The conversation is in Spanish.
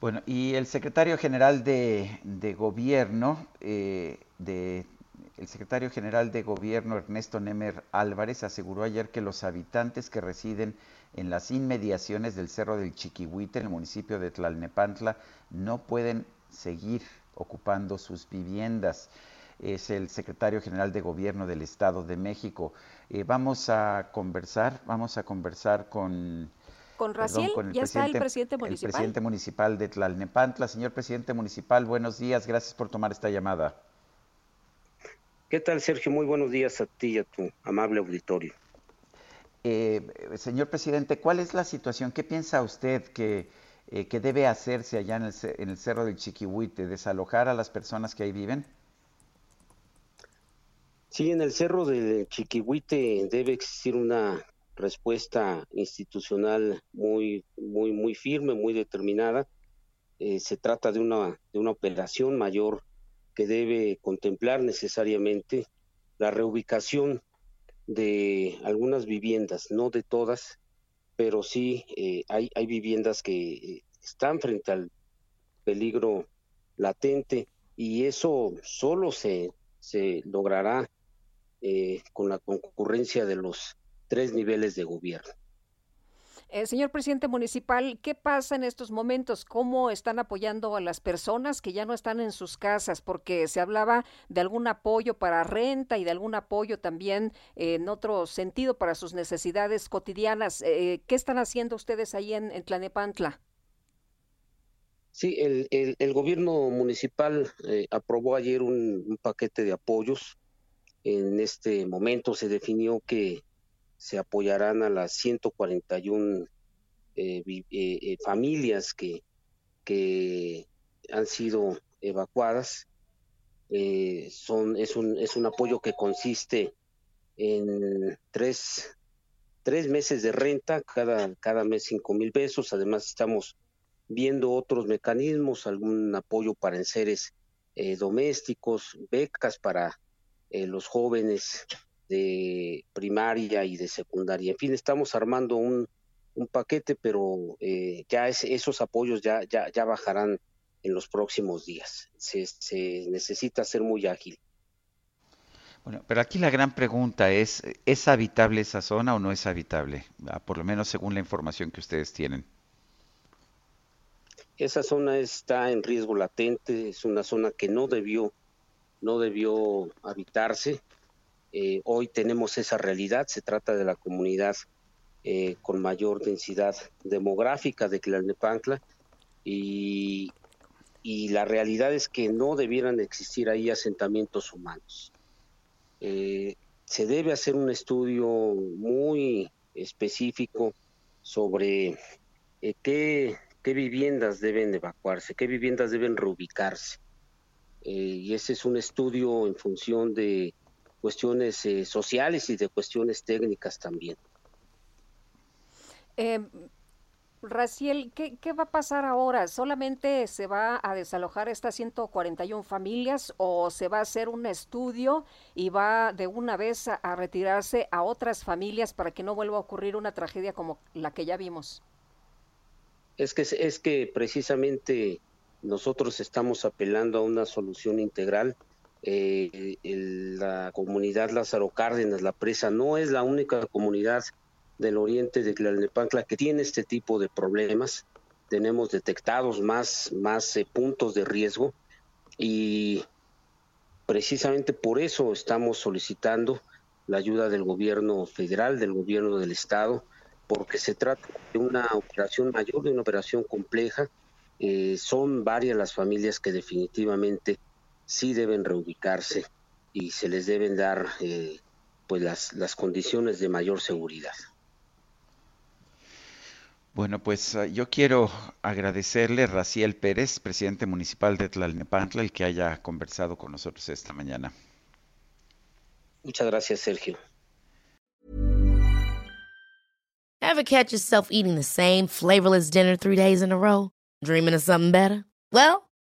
Bueno, y el secretario general de, Gobierno, eh, de, el secretario general de Gobierno, Ernesto Nemer Álvarez, aseguró ayer que los habitantes que residen en las inmediaciones del Cerro del Chiquihuite, en el municipio de Tlalnepantla, no pueden seguir ocupando sus viviendas. Es el secretario general de Gobierno del Estado de México. Eh, vamos a conversar, vamos a conversar con con Raciel, con el ya presidente, está el presidente municipal. El presidente municipal de Tlalnepantla. Señor presidente municipal, buenos días, gracias por tomar esta llamada. ¿Qué tal, Sergio? Muy buenos días a ti y a tu amable auditorio. Eh, señor presidente, ¿cuál es la situación? ¿Qué piensa usted que, eh, que debe hacerse allá en el, en el, Cerro del Chiquihuite? ¿Desalojar a las personas que ahí viven? Sí, en el Cerro del Chiquihuite debe existir una respuesta institucional muy, muy, muy firme, muy determinada. Eh, se trata de una, de una operación mayor que debe contemplar necesariamente la reubicación de algunas viviendas, no de todas, pero sí eh, hay, hay viviendas que están frente al peligro latente y eso solo se, se logrará eh, con la concurrencia de los tres niveles de gobierno. Eh, señor presidente municipal, ¿qué pasa en estos momentos? ¿Cómo están apoyando a las personas que ya no están en sus casas? Porque se hablaba de algún apoyo para renta y de algún apoyo también eh, en otro sentido para sus necesidades cotidianas. Eh, ¿Qué están haciendo ustedes ahí en, en Tlanepantla? Sí, el, el, el gobierno municipal aprobó ayer un, un paquete de apoyos. En este momento se definió que se apoyarán a las 141 eh, eh, eh, familias que, que han sido evacuadas. Son, es, un, es un apoyo que consiste en tres, tres meses de renta, cada, cada mes cinco mil pesos. Además, estamos viendo otros mecanismos, algún apoyo para enseres domésticos, becas para los jóvenes de primaria y de secundaria. En fin, estamos armando un, un paquete, pero eh, ya es, esos apoyos ya, ya, ya bajarán en los próximos días. Se, se necesita ser muy ágil. Bueno, pero aquí la gran pregunta es, ¿es habitable esa zona o no es habitable? Ah, por lo menos según la información que ustedes tienen. Esa zona está en riesgo latente, es una zona que no debió, no debió habitarse. Eh, hoy tenemos esa realidad, se trata de la comunidad eh, con mayor densidad demográfica de Tlalnepantla y, y, la realidad es que no debieran existir ahí asentamientos humanos. Eh, se debe hacer un estudio muy específico sobre qué, viviendas deben evacuarse, qué viviendas deben reubicarse. Y ese es un estudio en función de cuestiones eh, sociales y de cuestiones técnicas también. Eh, Raciel, ¿qué, ¿qué, va a pasar ahora? ¿Solamente se va a desalojar estas 141 familias o se va a hacer un estudio y va de una vez a, a retirarse a otras familias para que no vuelva a ocurrir una tragedia como la que ya vimos? Es que, es que precisamente nosotros estamos apelando a una solución integral eh, el, la comunidad Lázaro Cárdenas, la presa, no es la única comunidad del oriente de Tlalnepantla que tiene este tipo de problemas. Tenemos detectados más, más eh, puntos de riesgo y precisamente por eso estamos solicitando la ayuda del gobierno federal, del gobierno del estado, porque se trata de una operación mayor, de una operación compleja. Eh, son varias las familias que definitivamente sí deben reubicarse y se les deben dar eh, pues las, las condiciones de mayor seguridad. Bueno, pues ah, yo quiero agradecerle a Raciel Pérez, presidente municipal de Tlalnepantla, el que haya conversado con nosotros esta mañana. Muchas gracias, Sergio. Ever catch yourself eating the same flavorless dinner three days in a row? Dreaming of something better? Well,